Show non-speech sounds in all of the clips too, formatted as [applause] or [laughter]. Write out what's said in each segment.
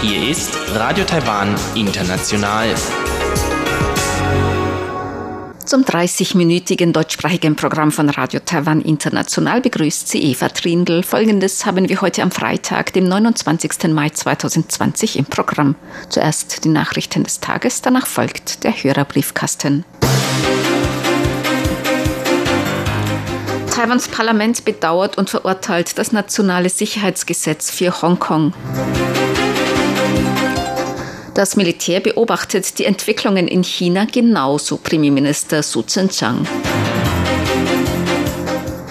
Hier ist Radio Taiwan International. Zum 30-minütigen deutschsprachigen Programm von Radio Taiwan International begrüßt sie Eva Trindl. Folgendes haben wir heute am Freitag, dem 29. Mai 2020 im Programm. Zuerst die Nachrichten des Tages, danach folgt der Hörerbriefkasten. Taiwans Parlament bedauert und verurteilt das nationale Sicherheitsgesetz für Hongkong. Das Militär beobachtet die Entwicklungen in China genauso, Premierminister Su Tseng-Chang.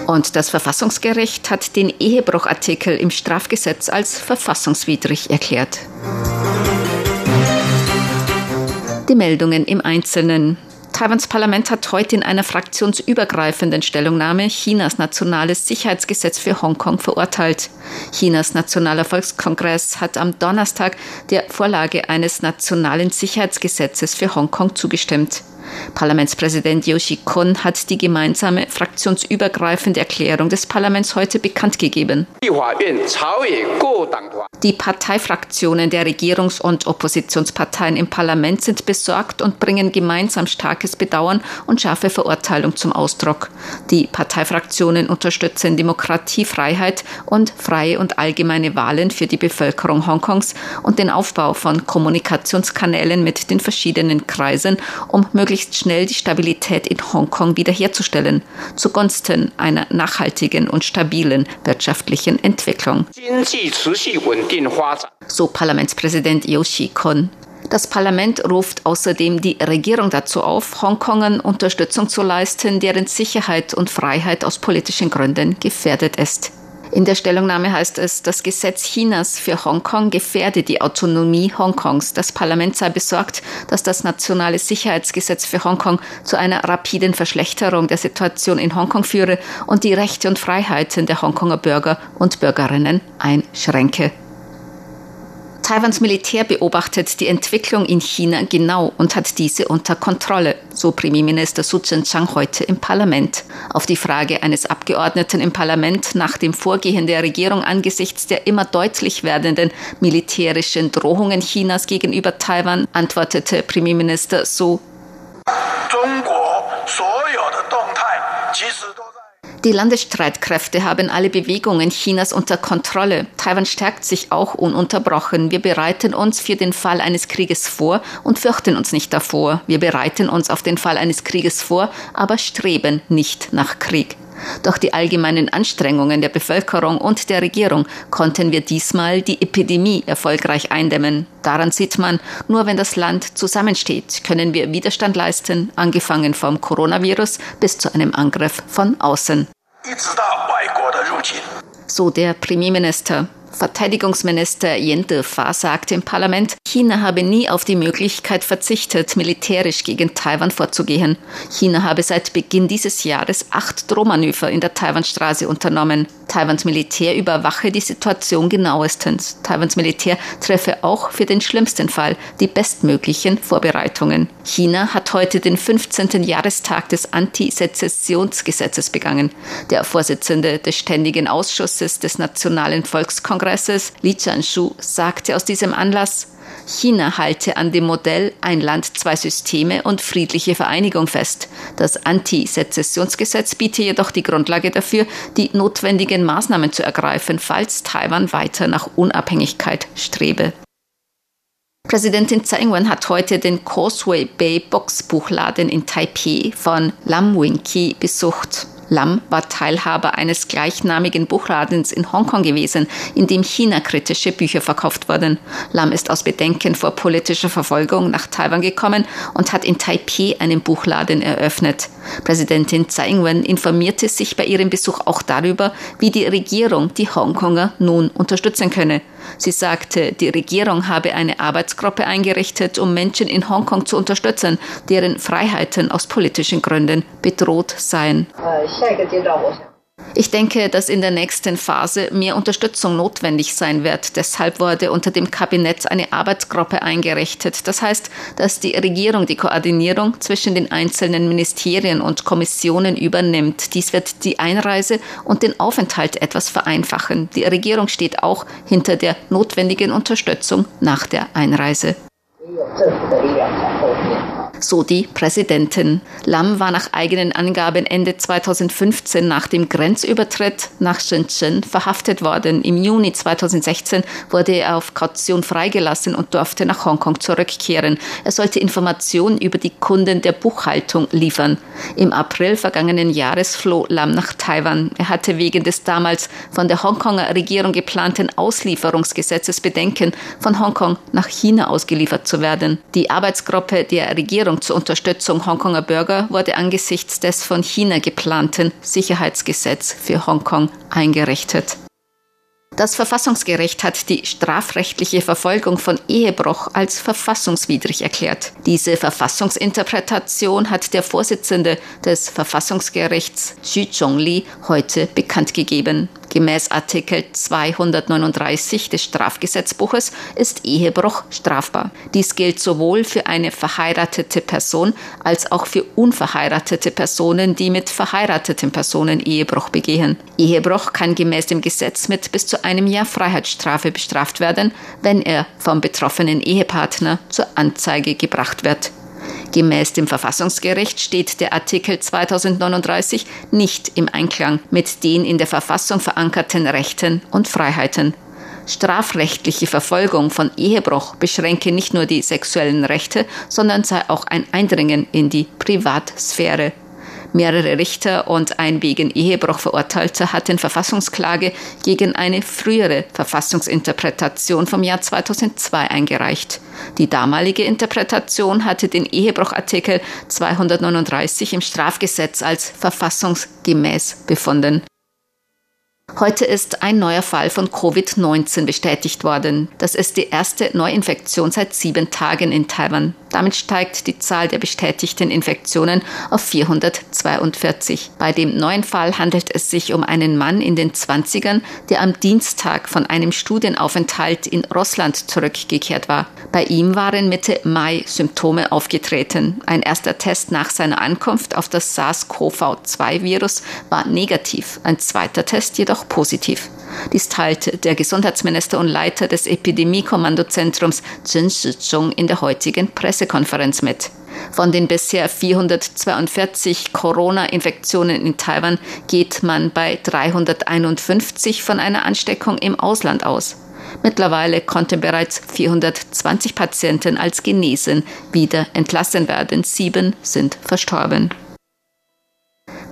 Und das Verfassungsgericht hat den Ehebruchartikel im Strafgesetz als verfassungswidrig erklärt. Die Meldungen im Einzelnen. Taiwans Parlament hat heute in einer fraktionsübergreifenden Stellungnahme Chinas nationales Sicherheitsgesetz für Hongkong verurteilt. Chinas Nationaler Volkskongress hat am Donnerstag der Vorlage eines nationalen Sicherheitsgesetzes für Hongkong zugestimmt. Parlamentspräsident Yoshi Kon hat die gemeinsame fraktionsübergreifende Erklärung des Parlaments heute bekannt gegeben. Die Parteifraktionen der Regierungs- und Oppositionsparteien im Parlament sind besorgt und bringen gemeinsam starkes Bedauern und scharfe Verurteilung zum Ausdruck. Die Parteifraktionen unterstützen Demokratie, Freiheit und freie und allgemeine Wahlen für die Bevölkerung Hongkongs und den Aufbau von Kommunikationskanälen mit den verschiedenen Kreisen, um möglichst möglichst schnell die Stabilität in Hongkong wiederherzustellen, zugunsten einer nachhaltigen und stabilen wirtschaftlichen Entwicklung. So Parlamentspräsident Yoshi Kon. Das Parlament ruft außerdem die Regierung dazu auf, Hongkongern Unterstützung zu leisten, deren Sicherheit und Freiheit aus politischen Gründen gefährdet ist. In der Stellungnahme heißt es, das Gesetz Chinas für Hongkong gefährde die Autonomie Hongkongs. Das Parlament sei besorgt, dass das nationale Sicherheitsgesetz für Hongkong zu einer rapiden Verschlechterung der Situation in Hongkong führe und die Rechte und Freiheiten der Hongkonger Bürger und Bürgerinnen einschränke. Taiwans Militär beobachtet die Entwicklung in China genau und hat diese unter Kontrolle, so Premierminister Su Tseng-Chang heute im Parlament. Auf die Frage eines Abgeordneten im Parlament nach dem Vorgehen der Regierung angesichts der immer deutlich werdenden militärischen Drohungen Chinas gegenüber Taiwan antwortete Premierminister Su. 中 die Landesstreitkräfte haben alle Bewegungen Chinas unter Kontrolle. Taiwan stärkt sich auch ununterbrochen. Wir bereiten uns für den Fall eines Krieges vor und fürchten uns nicht davor. Wir bereiten uns auf den Fall eines Krieges vor, aber streben nicht nach Krieg. Durch die allgemeinen Anstrengungen der Bevölkerung und der Regierung konnten wir diesmal die Epidemie erfolgreich eindämmen. Daran sieht man, nur wenn das Land zusammensteht, können wir Widerstand leisten, angefangen vom Coronavirus bis zu einem Angriff von außen. So der Premierminister. Verteidigungsminister Yen Defa sagte im Parlament, China habe nie auf die Möglichkeit verzichtet, militärisch gegen Taiwan vorzugehen. China habe seit Beginn dieses Jahres acht Drohmanöver in der Taiwanstraße unternommen. Taiwans Militär überwache die Situation genauestens. Taiwans Militär treffe auch für den schlimmsten Fall die bestmöglichen Vorbereitungen. China hat heute den 15. Jahrestag des Antisezessionsgesetzes begangen. Der Vorsitzende des Ständigen Ausschusses des Nationalen Volkskongresses, Li Chanshu, sagte aus diesem Anlass, China halte an dem Modell ein Land, zwei Systeme und friedliche Vereinigung fest. Das Anti-Sezessionsgesetz biete jedoch die Grundlage dafür, die notwendigen Maßnahmen zu ergreifen, falls Taiwan weiter nach Unabhängigkeit strebe. Präsidentin Tsai Ing-wen hat heute den Causeway Bay Boxbuchladen in Taipei von Lam Wing-ki besucht. Lam war Teilhaber eines gleichnamigen Buchladens in Hongkong gewesen, in dem China-kritische Bücher verkauft wurden. Lam ist aus Bedenken vor politischer Verfolgung nach Taiwan gekommen und hat in Taipei einen Buchladen eröffnet. Präsidentin Tsai Ing-wen informierte sich bei ihrem Besuch auch darüber, wie die Regierung die Hongkonger nun unterstützen könne. Sie sagte, die Regierung habe eine Arbeitsgruppe eingerichtet, um Menschen in Hongkong zu unterstützen, deren Freiheiten aus politischen Gründen bedroht seien. Ich denke, dass in der nächsten Phase mehr Unterstützung notwendig sein wird. Deshalb wurde unter dem Kabinett eine Arbeitsgruppe eingerichtet. Das heißt, dass die Regierung die Koordinierung zwischen den einzelnen Ministerien und Kommissionen übernimmt. Dies wird die Einreise und den Aufenthalt etwas vereinfachen. Die Regierung steht auch hinter der notwendigen Unterstützung nach der Einreise so die Präsidentin. Lam war nach eigenen Angaben Ende 2015 nach dem Grenzübertritt nach Shenzhen verhaftet worden. Im Juni 2016 wurde er auf Kaution freigelassen und durfte nach Hongkong zurückkehren. Er sollte Informationen über die Kunden der Buchhaltung liefern. Im April vergangenen Jahres floh Lam nach Taiwan. Er hatte wegen des damals von der Hongkonger Regierung geplanten Auslieferungsgesetzes Bedenken, von Hongkong nach China ausgeliefert zu werden. Die Arbeitsgruppe der Regierung Regierung zur Unterstützung Hongkonger Bürger wurde angesichts des von China geplanten Sicherheitsgesetz für Hongkong eingerichtet. Das Verfassungsgericht hat die strafrechtliche Verfolgung von Ehebruch als verfassungswidrig erklärt. Diese Verfassungsinterpretation hat der Vorsitzende des Verfassungsgerichts Xu Zhongli heute bekannt gegeben. Gemäß Artikel 239 des Strafgesetzbuches ist Ehebruch strafbar. Dies gilt sowohl für eine verheiratete Person als auch für unverheiratete Personen, die mit verheirateten Personen Ehebruch begehen. Ehebruch kann gemäß dem Gesetz mit bis zu einem Jahr Freiheitsstrafe bestraft werden, wenn er vom betroffenen Ehepartner zur Anzeige gebracht wird. Gemäß dem Verfassungsgericht steht der Artikel 2039 nicht im Einklang mit den in der Verfassung verankerten Rechten und Freiheiten. Strafrechtliche Verfolgung von Ehebruch beschränke nicht nur die sexuellen Rechte, sondern sei auch ein Eindringen in die Privatsphäre Mehrere Richter und ein wegen Ehebruch Verurteilter hatten Verfassungsklage gegen eine frühere Verfassungsinterpretation vom Jahr 2002 eingereicht. Die damalige Interpretation hatte den Ehebruchartikel 239 im Strafgesetz als verfassungsgemäß befunden. Heute ist ein neuer Fall von Covid-19 bestätigt worden. Das ist die erste Neuinfektion seit sieben Tagen in Taiwan. Damit steigt die Zahl der bestätigten Infektionen auf 442. Bei dem neuen Fall handelt es sich um einen Mann in den 20ern, der am Dienstag von einem Studienaufenthalt in Russland zurückgekehrt war. Bei ihm waren Mitte Mai Symptome aufgetreten. Ein erster Test nach seiner Ankunft auf das SARS-CoV-2-Virus war negativ, ein zweiter Test jedoch positiv. Dies teilte der Gesundheitsminister und Leiter des Epidemiekommandozentrums Chen Shizhong in der heutigen Pressekonferenz mit. Von den bisher 442 Corona-Infektionen in Taiwan geht man bei 351 von einer Ansteckung im Ausland aus. Mittlerweile konnten bereits 420 Patienten als genesen wieder entlassen werden. Sieben sind verstorben.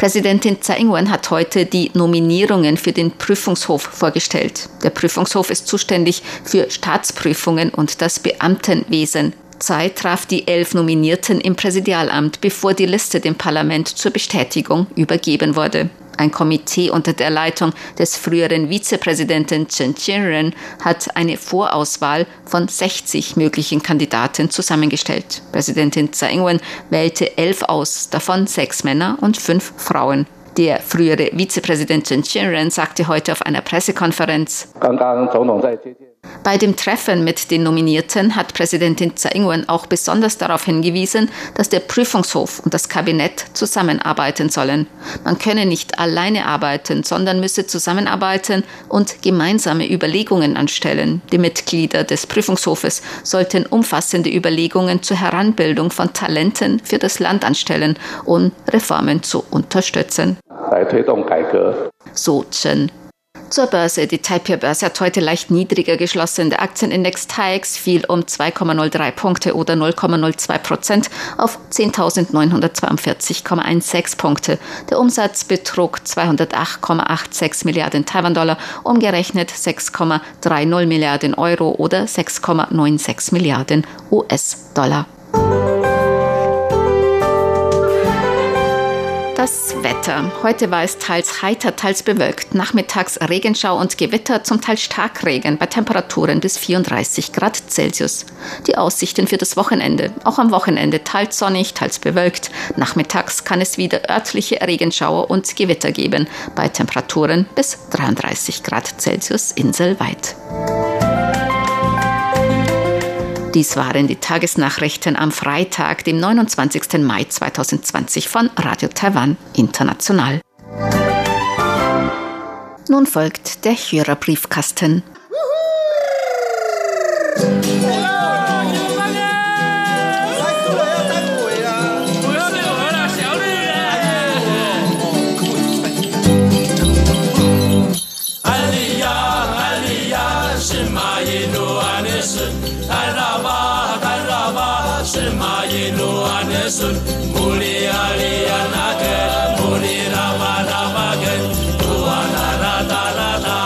Präsidentin Tsai Ing-wen hat heute die Nominierungen für den Prüfungshof vorgestellt. Der Prüfungshof ist zuständig für Staatsprüfungen und das Beamtenwesen. Tsai traf die elf Nominierten im Präsidialamt, bevor die Liste dem Parlament zur Bestätigung übergeben wurde. Ein Komitee unter der Leitung des früheren Vizepräsidenten Chen Chien-ren hat eine Vorauswahl von 60 möglichen Kandidaten zusammengestellt. Präsidentin Tsai Ing-wen wählte elf aus, davon sechs Männer und fünf Frauen. Der frühere Vizepräsident Chen Chien-ren sagte heute auf einer Pressekonferenz, bei dem Treffen mit den Nominierten hat Präsidentin Tsai Ing-wen auch besonders darauf hingewiesen, dass der Prüfungshof und das Kabinett zusammenarbeiten sollen. Man könne nicht alleine arbeiten, sondern müsse zusammenarbeiten und gemeinsame Überlegungen anstellen. Die Mitglieder des Prüfungshofes sollten umfassende Überlegungen zur Heranbildung von Talenten für das Land anstellen, um Reformen zu unterstützen. So Chen. Zur Börse. Die Taipei-Börse hat heute leicht niedriger geschlossen. Der Aktienindex TAIEX fiel um 2,03 Punkte oder 0,02 Prozent auf 10.942,16 Punkte. Der Umsatz betrug 208,86 Milliarden Taiwan-Dollar, umgerechnet 6,30 Milliarden Euro oder 6,96 Milliarden US-Dollar. Das Wetter. Heute war es teils heiter, teils bewölkt. Nachmittags Regenschau und Gewitter, zum Teil Starkregen bei Temperaturen bis 34 Grad Celsius. Die Aussichten für das Wochenende. Auch am Wochenende teils sonnig, teils bewölkt. Nachmittags kann es wieder örtliche Regenschauer und Gewitter geben bei Temperaturen bis 33 Grad Celsius inselweit. Dies waren die Tagesnachrichten am Freitag, dem 29. Mai 2020 von Radio Taiwan International. Nun folgt der Hörerbriefkasten. Sun muli ali anake muli rama rama gen tuana rata rata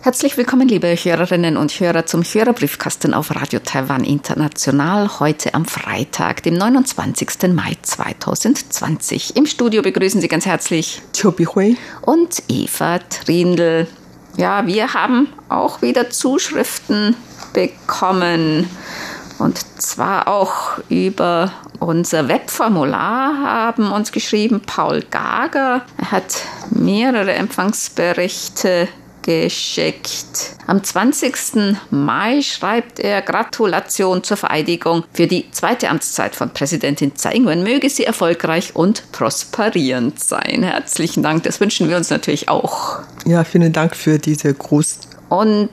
Herzlich willkommen, liebe Hörerinnen und Hörer, zum Hörerbriefkasten auf Radio Taiwan International. Heute am Freitag, dem 29. Mai 2020. Im Studio begrüßen Sie ganz herzlich Chobi Hui und Eva Trindl. Ja, wir haben auch wieder Zuschriften bekommen. Und zwar auch über unser Webformular haben uns geschrieben Paul Gager. Er hat mehrere Empfangsberichte geschickt. Am 20. Mai schreibt er Gratulation zur Vereidigung für die zweite Amtszeit von Präsidentin Tsai Ing-wen. Möge sie erfolgreich und prosperierend sein. Herzlichen Dank, das wünschen wir uns natürlich auch. Ja, vielen Dank für diese Gruß und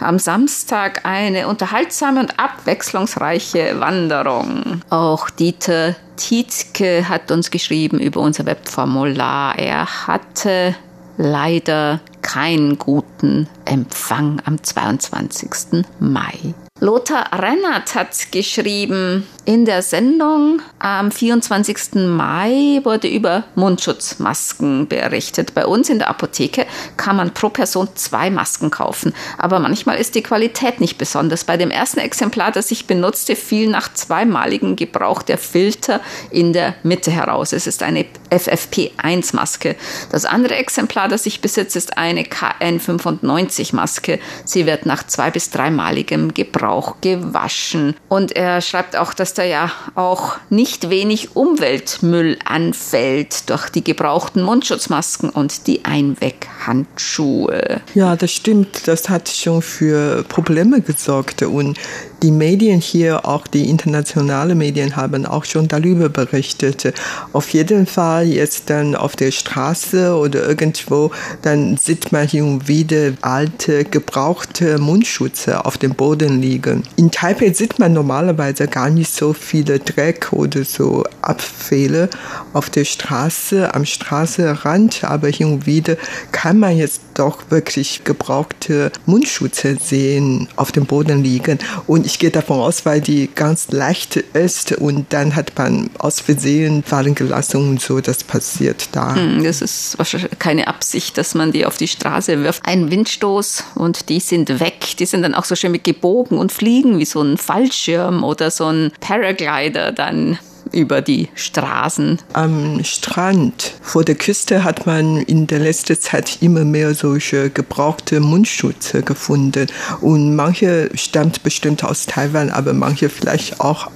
am Samstag eine unterhaltsame und abwechslungsreiche Wanderung. Auch Dieter Tietke hat uns geschrieben über unser Webformular. Er hatte leider keinen guten Empfang am 22. Mai. Lothar Rennert hat geschrieben, in der Sendung am 24. Mai wurde über Mundschutzmasken berichtet. Bei uns in der Apotheke kann man pro Person zwei Masken kaufen, aber manchmal ist die Qualität nicht besonders. Bei dem ersten Exemplar, das ich benutzte, fiel nach zweimaligem Gebrauch der Filter in der Mitte heraus. Es ist eine FFP1-Maske. Das andere Exemplar, das ich besitze, ist eine KN95-Maske. Sie wird nach zwei bis dreimaligem Gebrauch auch gewaschen. Und er schreibt auch, dass da ja auch nicht wenig Umweltmüll anfällt durch die gebrauchten Mundschutzmasken und die Einweghandschuhe. Ja, das stimmt. Das hat schon für Probleme gesorgt. Und die Medien hier, auch die internationalen Medien, haben auch schon darüber berichtet. Auf jeden Fall jetzt dann auf der Straße oder irgendwo, dann sieht man hier und wieder alte, gebrauchte Mundschutze auf dem Boden liegen. In Taipei sieht man normalerweise gar nicht so viele Dreck oder so Abfälle auf der Straße, am Straßenrand, aber hin und wieder kann man jetzt doch wirklich gebrauchte Mundschutze sehen auf dem Boden liegen. Und ich gehe davon aus, weil die ganz leicht ist und dann hat man aus Versehen fallen gelassen und so, das passiert da. Hm, das ist wahrscheinlich keine Absicht, dass man die auf die Straße wirft. Ein Windstoß und die sind weg. Die sind dann auch so schön mit gebogen und fliegen wie so ein Fallschirm oder so ein Paraglider dann über die Straßen. Am Strand vor der Küste hat man in der letzten Zeit immer mehr solche gebrauchte Mundschutze gefunden. Und manche stammt bestimmt aus Taiwan, aber manche vielleicht auch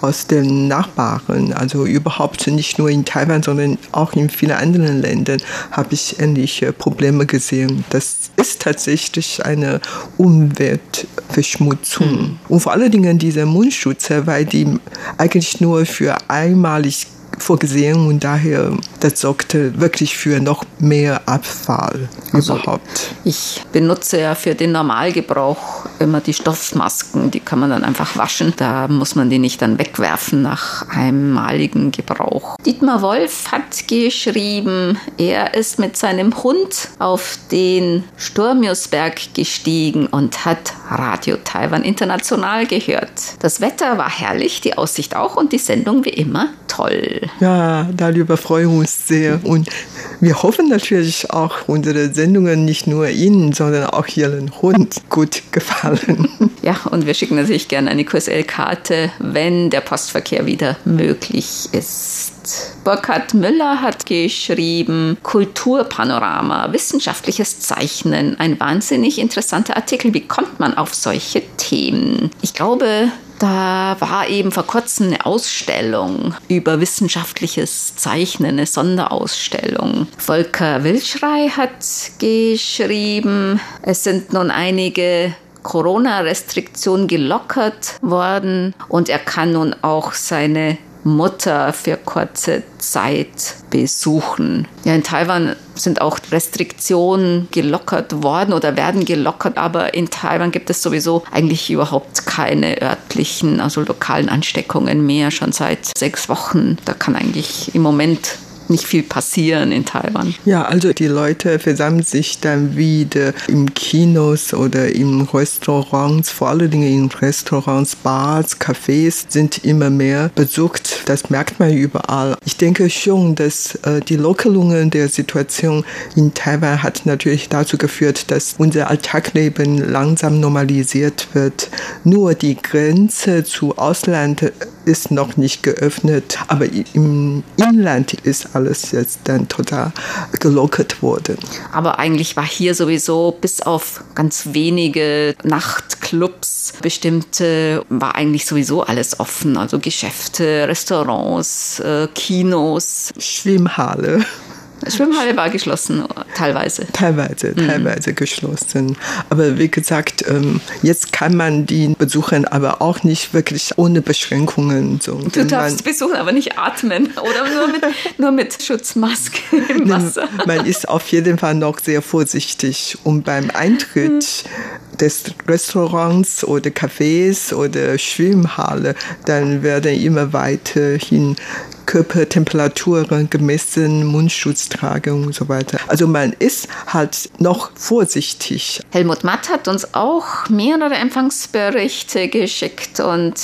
aus den Nachbarn. Also überhaupt nicht nur in Taiwan, sondern auch in vielen anderen Ländern habe ich ähnliche Probleme gesehen. Das ist tatsächlich eine Umweltverschmutzung. Hm. Und vor allen Dingen diese Mundschutze, weil die eigentlich nur für einmalig vorgesehen und daher das sorgte wirklich für noch mehr Abfall also überhaupt. Ich benutze ja für den Normalgebrauch immer die Stoffmasken, die kann man dann einfach waschen. Da muss man die nicht dann wegwerfen nach einmaligen Gebrauch. Dietmar Wolf hat geschrieben, er ist mit seinem Hund auf den Sturmiusberg gestiegen und hat Radio Taiwan International gehört. Das Wetter war herrlich, die Aussicht auch und die Sendung wie immer toll. Ja, darüber freuen wir uns sehr. Und wir hoffen natürlich auch, unsere Sendungen nicht nur Ihnen, sondern auch Ihren Hund gut gefallen. [laughs] Ja, und wir schicken natürlich gerne eine QSL-Karte, wenn der Postverkehr wieder möglich ist. Burkhard Müller hat geschrieben, Kulturpanorama, wissenschaftliches Zeichnen, ein wahnsinnig interessanter Artikel. Wie kommt man auf solche Themen? Ich glaube, da war eben vor kurzem eine Ausstellung über wissenschaftliches Zeichnen, eine Sonderausstellung. Volker Wilschrei hat geschrieben, es sind nun einige Corona-Restriktionen gelockert worden und er kann nun auch seine Mutter für kurze Zeit besuchen. Ja, in Taiwan sind auch Restriktionen gelockert worden oder werden gelockert, aber in Taiwan gibt es sowieso eigentlich überhaupt keine örtlichen, also lokalen Ansteckungen mehr, schon seit sechs Wochen. Da kann eigentlich im Moment nicht viel passieren in Taiwan. Ja, also die Leute versammeln sich dann wieder im Kinos oder in Restaurants, vor allen Dingen in Restaurants, Bars, Cafés sind immer mehr besucht. Das merkt man überall. Ich denke schon, dass äh, die Lockerungen der Situation in Taiwan hat natürlich dazu geführt, dass unser Alltagleben langsam normalisiert wird. Nur die Grenze zu Ausland ist noch nicht geöffnet, aber im Inland ist alles jetzt dann total gelockert worden. Aber eigentlich war hier sowieso bis auf ganz wenige Nachtclubs bestimmte, war eigentlich sowieso alles offen. Also Geschäfte, Restaurants, äh, Kinos. Schwimmhalle. Schwimmhalle war geschlossen, teilweise. Teilweise, mhm. teilweise mhm. geschlossen. Aber wie gesagt, ähm, jetzt kann man die besuchen, aber auch nicht wirklich ohne Beschränkungen. So. Du darfst besuchen, aber nicht atmen oder nur mit, nur mit Schutzmaske im Wasser. Man ist auf jeden Fall noch sehr vorsichtig und beim Eintritt mhm. des Restaurants oder Cafés oder Schwimmhalle, dann werden immer weiterhin Körpertemperaturen gemessen, Mundschutz tragen und so weiter. Also man ist halt noch vorsichtig. Helmut Matt hat uns auch mehrere Empfangsberichte geschickt und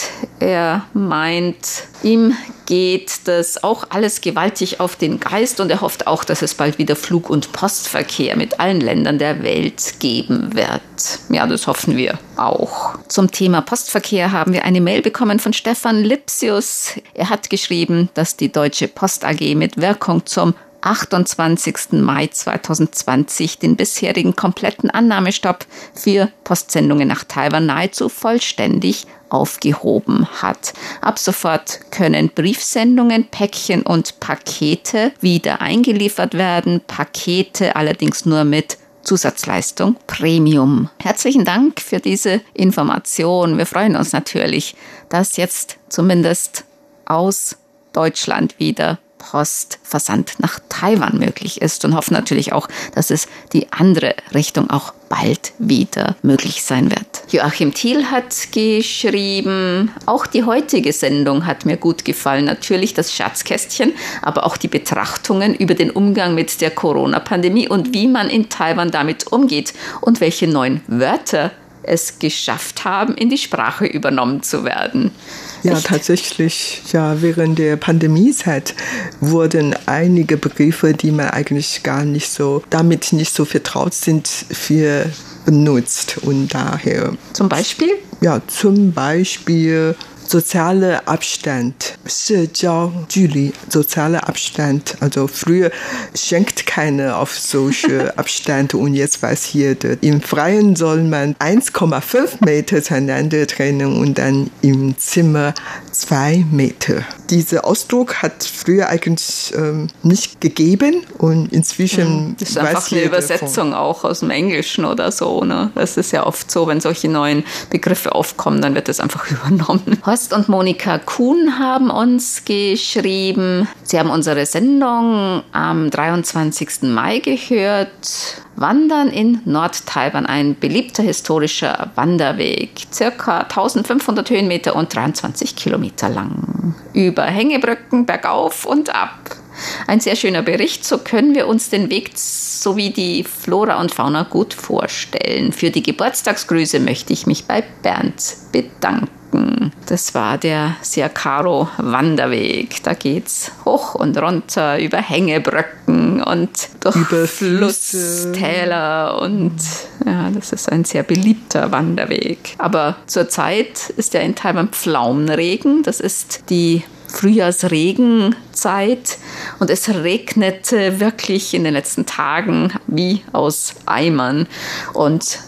er meint, ihm geht das auch alles gewaltig auf den Geist und er hofft auch, dass es bald wieder Flug- und Postverkehr mit allen Ländern der Welt geben wird. Ja, das hoffen wir auch. Zum Thema Postverkehr haben wir eine Mail bekommen von Stefan Lipsius. Er hat geschrieben, dass die Deutsche Post AG mit Wirkung zum 28. Mai 2020 den bisherigen kompletten Annahmestopp für Postsendungen nach Taiwan nahezu vollständig aufgehoben hat. Ab sofort können Briefsendungen, Päckchen und Pakete wieder eingeliefert werden, Pakete allerdings nur mit Zusatzleistung Premium. Herzlichen Dank für diese Information. Wir freuen uns natürlich, dass jetzt zumindest aus Deutschland wieder Postversand nach Taiwan möglich ist und hoffen natürlich auch, dass es die andere Richtung auch bald wieder möglich sein wird. Joachim Thiel hat geschrieben, auch die heutige Sendung hat mir gut gefallen. Natürlich das Schatzkästchen, aber auch die Betrachtungen über den Umgang mit der Corona-Pandemie und wie man in Taiwan damit umgeht und welche neuen Wörter es geschafft haben, in die Sprache übernommen zu werden. Ja, Echt? tatsächlich. Ja, während der Pandemiezeit wurden einige Begriffe, die man eigentlich gar nicht so, damit nicht so vertraut sind, für benutzt und daher. Zum Beispiel? Ja, zum Beispiel sozialer Abstand, Sozialjury, sozialer Abstand. Also früher schenkt keiner auf solche [laughs] Abstand und jetzt weiß hier, im Freien soll man 1,5 Meter zueinander trennen und dann im Zimmer 2 Meter. Dieser Ausdruck hat früher eigentlich ähm, nicht gegeben und inzwischen. Das ist einfach eine Übersetzung davon. auch aus dem Englischen oder so. Ne? Das ist ja oft so, wenn solche neuen Begriffe aufkommen, dann wird das einfach [laughs] übernommen. Horst und Monika Kuhn haben uns geschrieben. Sie haben unsere Sendung am 23. Mai gehört. Wandern in Nord-Taiwan, ein beliebter historischer Wanderweg, circa 1500 Höhenmeter und 23 Kilometer lang. Über Hängebrücken bergauf und ab. Ein sehr schöner Bericht, so können wir uns den Weg sowie die Flora und Fauna gut vorstellen. Für die Geburtstagsgrüße möchte ich mich bei Bernd bedanken. Das war der Siakaro Wanderweg. Da geht's hoch und runter über Hängebrücken und durch Über Flusstäler und ja, das ist ein sehr beliebter Wanderweg. Aber zurzeit ist ja in Taiwan Pflaumenregen. Das ist die Frühjahrsregenzeit und es regnete wirklich in den letzten Tagen wie aus Eimern. Und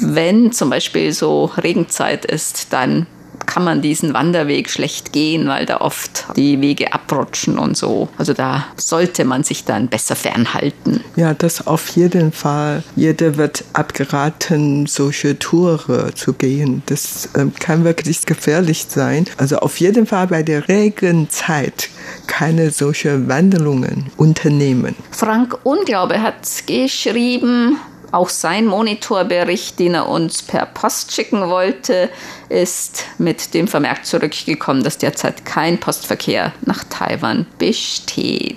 wenn zum Beispiel so Regenzeit ist, dann kann man diesen Wanderweg schlecht gehen, weil da oft die Wege abrutschen und so. Also da sollte man sich dann besser fernhalten. Ja, das auf jeden Fall. Jeder wird abgeraten, solche Touren zu gehen. Das ähm, kann wirklich gefährlich sein. Also auf jeden Fall bei der Regenzeit keine solche Wanderungen unternehmen. Frank Unglaube hat geschrieben, auch sein Monitorbericht, den er uns per Post schicken wollte, ist mit dem Vermerk zurückgekommen, dass derzeit kein Postverkehr nach Taiwan besteht.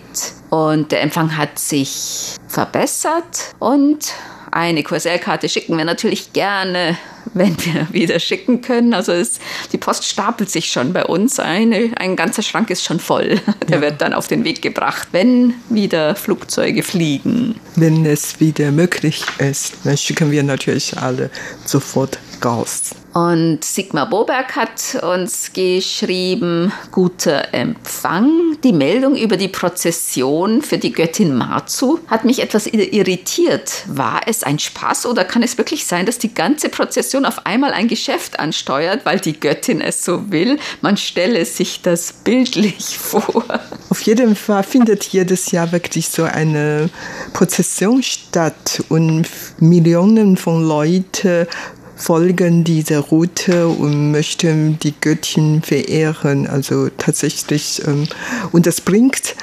Und der Empfang hat sich verbessert und eine QSL-Karte schicken wir natürlich gerne, wenn wir wieder schicken können. Also es, die Post stapelt sich schon bei uns. Eine, ein ganzer Schrank ist schon voll. [laughs] Der ja. wird dann auf den Weg gebracht, wenn wieder Flugzeuge fliegen. Wenn es wieder möglich ist, dann schicken wir natürlich alle sofort raus. Und Sigmar Boberg hat uns geschrieben, guter Empfang. Die Meldung über die Prozession für die Göttin Marzu hat mich etwas irritiert. War es ein Spaß oder kann es wirklich sein, dass die ganze Prozession auf einmal ein Geschäft ansteuert, weil die Göttin es so will? Man stelle sich das bildlich [laughs] vor. Auf jeden Fall findet jedes Jahr wirklich so eine Prozession statt und Millionen von Leuten folgen dieser Route und möchten die Göttin verehren. Also tatsächlich, ähm, und das bringt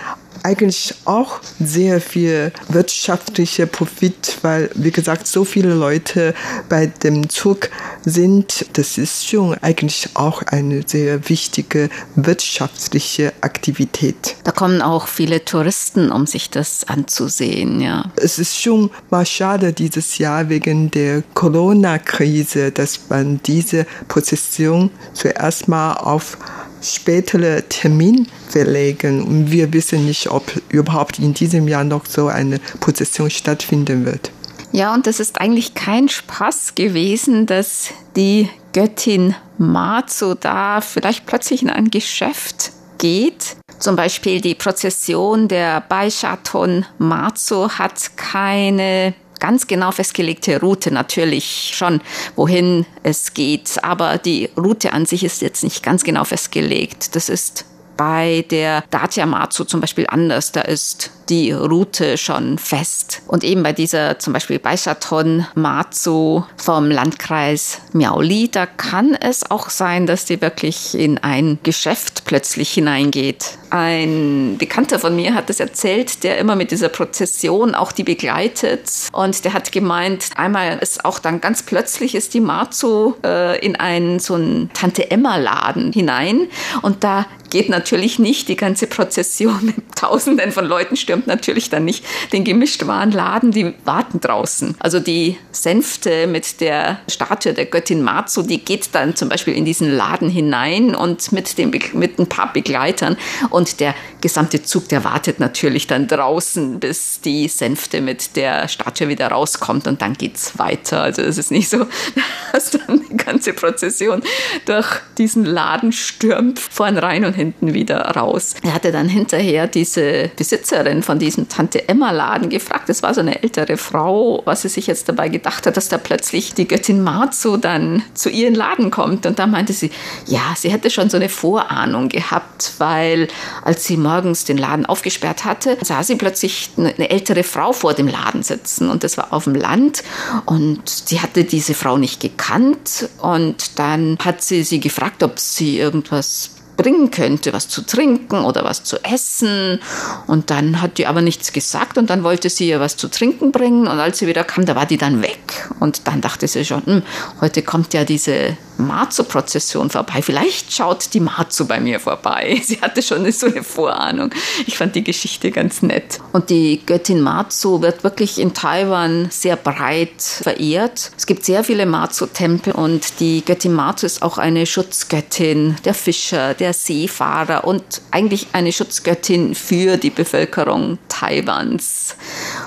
eigentlich auch sehr viel wirtschaftlicher Profit, weil, wie gesagt, so viele Leute bei dem Zug sind. Das ist schon eigentlich auch eine sehr wichtige wirtschaftliche Aktivität. Da kommen auch viele Touristen, um sich das anzusehen, ja. Es ist schon mal schade dieses Jahr wegen der Corona-Krise, dass man diese Prozession zuerst mal auf spätere Termin verlegen. Und wir wissen nicht, ob überhaupt in diesem Jahr noch so eine Prozession stattfinden wird. Ja, und das ist eigentlich kein Spaß gewesen, dass die Göttin Matsu da vielleicht plötzlich in ein Geschäft geht. Zum Beispiel die Prozession der Baishaton Matsu hat keine ganz genau festgelegte Route natürlich schon, wohin es geht. Aber die Route an sich ist jetzt nicht ganz genau festgelegt. Das ist bei der Dacia Matsu zum Beispiel anders. Da ist die Route schon fest. Und eben bei dieser zum Beispiel Beischaton Matsu vom Landkreis Miaoli, da kann es auch sein, dass die wirklich in ein Geschäft plötzlich hineingeht. Ein Bekannter von mir hat es erzählt, der immer mit dieser Prozession auch die begleitet. Und der hat gemeint, einmal ist auch dann ganz plötzlich ist die Matsu äh, in einen so einen Tante Emma Laden hinein. Und da geht natürlich nicht. Die ganze Prozession [laughs] mit Tausenden von Leuten stürmt stürmt natürlich dann nicht den Gemischtwarenladen, die warten draußen. Also die Sänfte mit der Statue der Göttin Matsu, die geht dann zum Beispiel in diesen Laden hinein und mit, dem, mit ein paar Begleitern. Und der gesamte Zug, der wartet natürlich dann draußen, bis die Sänfte mit der Statue wieder rauskommt und dann geht es weiter. Also es ist nicht so, [laughs] dass dann die ganze Prozession durch diesen Laden stürmt, vorn rein und hinten wieder raus. Er hatte dann hinterher diese Besitzerin von diesem Tante Emma Laden gefragt. Das war so eine ältere Frau, was sie sich jetzt dabei gedacht hat, dass da plötzlich die Göttin Marzo dann zu ihren Laden kommt. Und da meinte sie, ja, sie hätte schon so eine Vorahnung gehabt, weil als sie morgens den Laden aufgesperrt hatte, sah sie plötzlich eine ältere Frau vor dem Laden sitzen. Und das war auf dem Land. Und sie hatte diese Frau nicht gekannt. Und dann hat sie sie gefragt, ob sie irgendwas bringen könnte, was zu trinken oder was zu essen. Und dann hat die aber nichts gesagt und dann wollte sie ihr was zu trinken bringen und als sie wieder kam, da war die dann weg. Und dann dachte sie schon, hm, heute kommt ja diese Matsu-Prozession vorbei. Vielleicht schaut die Matsu bei mir vorbei. [laughs] Sie hatte schon so eine Vorahnung. Ich fand die Geschichte ganz nett. Und die Göttin Matsu wird wirklich in Taiwan sehr breit verehrt. Es gibt sehr viele Matsu-Tempel und die Göttin Matsu ist auch eine Schutzgöttin der Fischer, der Seefahrer und eigentlich eine Schutzgöttin für die Bevölkerung Taiwans.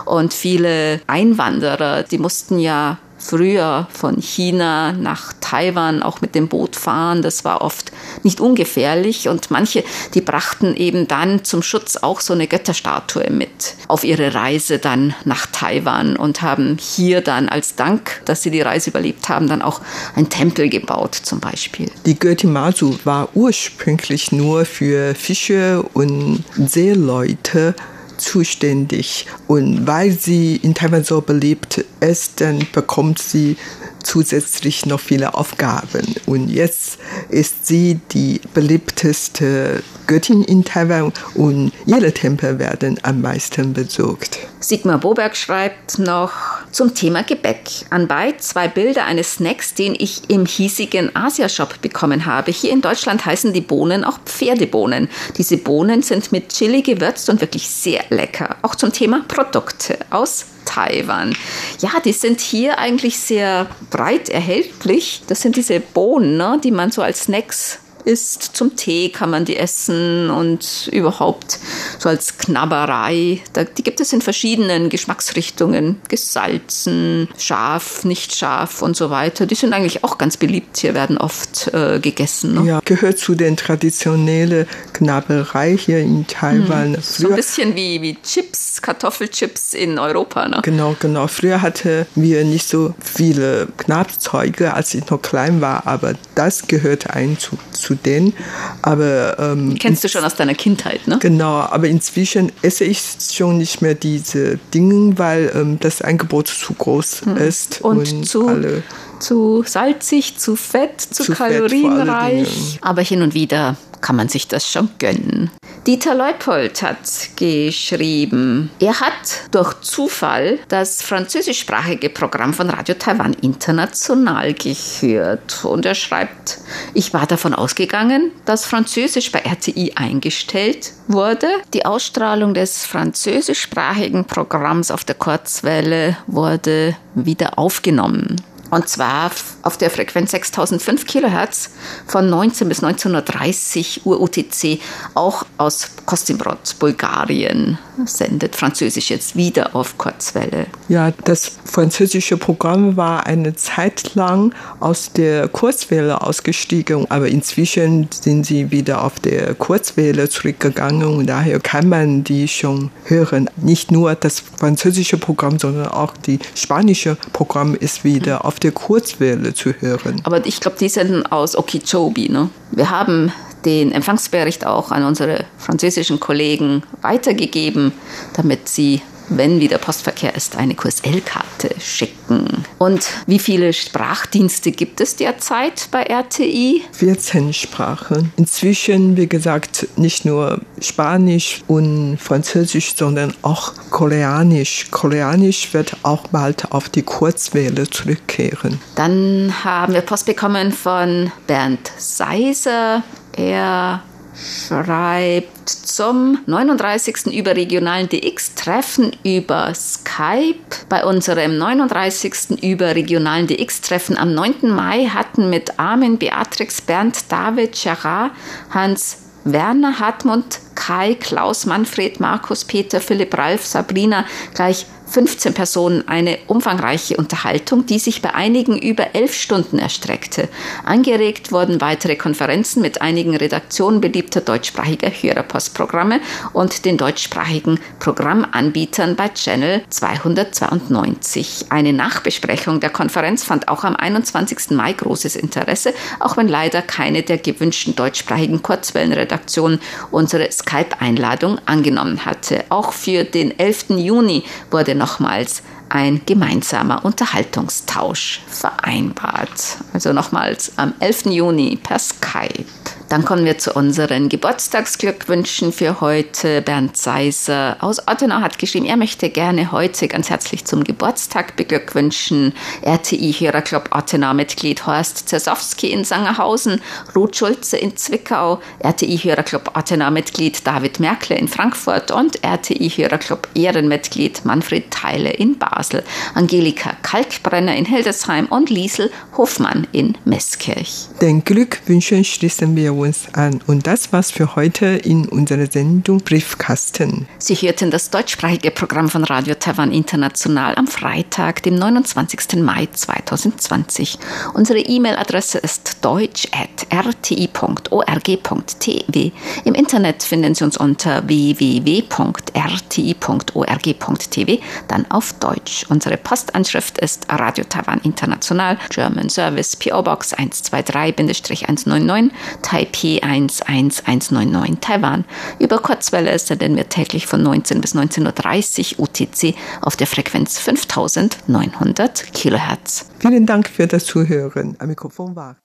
Und viele Einwanderer, die mussten ja früher von China nach Taiwan auch mit dem Boot fahren. Das war oft nicht ungefährlich und manche, die brachten eben dann zum Schutz auch so eine Götterstatue mit auf ihre Reise dann nach Taiwan und haben hier dann als Dank, dass sie die Reise überlebt haben, dann auch ein Tempel gebaut zum Beispiel. Die Göttin Masu war ursprünglich nur für Fische und Seeleute zuständig. Und weil sie in Taiwan so beliebt ist, dann bekommt sie zusätzlich noch viele Aufgaben. Und jetzt ist sie die beliebteste Göttin in Taiwan und ihre Tempel werden am meisten besucht. Sigmar Boberg schreibt noch zum Thema Gebäck. Anbei zwei Bilder eines Snacks, den ich im hiesigen Asia-Shop bekommen habe. Hier in Deutschland heißen die Bohnen auch Pferdebohnen. Diese Bohnen sind mit Chili gewürzt und wirklich sehr lecker. Auch zum Thema Produkte aus Taiwan. Ja, die sind hier eigentlich sehr breit erhältlich. Das sind diese Bohnen, ne, die man so als Snacks isst. Zum Tee kann man die essen und überhaupt so als Knabberei. die gibt es in verschiedenen Geschmacksrichtungen. Gesalzen, scharf, nicht scharf und so weiter. Die sind eigentlich auch ganz beliebt. Hier werden oft äh, gegessen. Ne? Ja, gehört zu den traditionellen Knabberei hier in Taiwan. Hm. So ein bisschen wie, wie Chips, Kartoffelchips in Europa. Ne? Genau, genau. Früher hatten wir nicht so viele Knappzeuge, als ich noch klein war, aber das gehört ein zu, zu denen. Aber ähm, kennst du schon aus deiner Kindheit, ne? Genau, aber inzwischen esse ich schon nicht mehr diese Dinge, weil ähm, das Angebot zu groß hm. ist und, und zu alle zu salzig, zu fett, zu, zu kalorienreich. Aber hin und wieder kann man sich das schon gönnen. Dieter Leupold hat geschrieben, er hat durch Zufall das französischsprachige Programm von Radio Taiwan international gehört. Und er schreibt, ich war davon ausgegangen, dass Französisch bei RTI eingestellt wurde. Die Ausstrahlung des französischsprachigen Programms auf der Kurzwelle wurde wieder aufgenommen. Und zwar auf der Frequenz 6005 Kilohertz von 19 bis 1930 Uhr UTC, auch aus Kostimbrod, Bulgarien, sendet Französisch jetzt wieder auf Kurzwelle. Ja, das französische Programm war eine Zeit lang aus der Kurzwelle ausgestiegen, aber inzwischen sind sie wieder auf der Kurzwelle zurückgegangen und daher kann man die schon hören. Nicht nur das französische Programm, sondern auch das spanische Programm ist wieder auf der Kurzwelle zu hören. Aber ich glaube, die sind aus Okeechobee. Ne? Wir haben den Empfangsbericht auch an unsere französischen Kollegen weitergegeben, damit sie wenn wieder Postverkehr ist, eine QSL-Karte schicken. Und wie viele Sprachdienste gibt es derzeit bei RTI? 14 Sprachen. Inzwischen, wie gesagt, nicht nur Spanisch und Französisch, sondern auch Koreanisch. Koreanisch wird auch bald auf die Kurzwelle zurückkehren. Dann haben wir Post bekommen von Bernd Seiser. Er schreibt zum 39. überregionalen DX-Treffen über Skype. Bei unserem 39. überregionalen DX-Treffen am 9. Mai hatten mit Armin, Beatrix, Bernd, David, Gerard, Hans Werner, Hartmut, Kai, Klaus, Manfred, Markus, Peter, Philipp, Ralf, Sabrina gleich 15 Personen eine umfangreiche Unterhaltung, die sich bei einigen über elf Stunden erstreckte. Angeregt wurden weitere Konferenzen mit einigen Redaktionen beliebter deutschsprachiger Hörerpostprogramme und den deutschsprachigen Programmanbietern bei Channel 292. Eine Nachbesprechung der Konferenz fand auch am 21. Mai großes Interesse, auch wenn leider keine der gewünschten deutschsprachigen Kurzwellenredaktionen unsere Skype-Einladung angenommen hatte. Auch für den 11. Juni wurde nochmals ein gemeinsamer Unterhaltungstausch vereinbart. Also nochmals am 11. Juni per Skype. Dann kommen wir zu unseren Geburtstagsglückwünschen für heute. Bernd Seiser aus Ottenau hat geschrieben, er möchte gerne heute ganz herzlich zum Geburtstag beglückwünschen. RTI-Hörerclub Ottenau-Mitglied Horst Zersowski in Sangerhausen, Ruth Schulze in Zwickau, RTI-Hörerclub Ottenau-Mitglied David Merkle in Frankfurt und RTI-Hörerclub Ehrenmitglied Manfred Theile in Basel, Angelika Kalkbrenner in Hildesheim und Liesel Hofmann in Meßkirch. Den Glückwünschen schließen wir uns an. Und das war's für heute in unserer Sendung Briefkasten. Sie hörten das deutschsprachige Programm von Radio Taiwan International am Freitag, dem 29. Mai 2020. Unsere E-Mail-Adresse ist deutsch.rti.org.tv. Im Internet finden Sie uns unter www.rti.org.tv, dann auf Deutsch. Unsere Postanschrift ist Radio Taiwan International, German Service, PO Box 123-199, Taipei 11199 Taiwan. Über Kurzwelle senden wir täglich von 19 bis 19.30 Uhr UTC auf der Frequenz 5900 Kilohertz. Vielen Dank für das Zuhören. Am Mikrofon war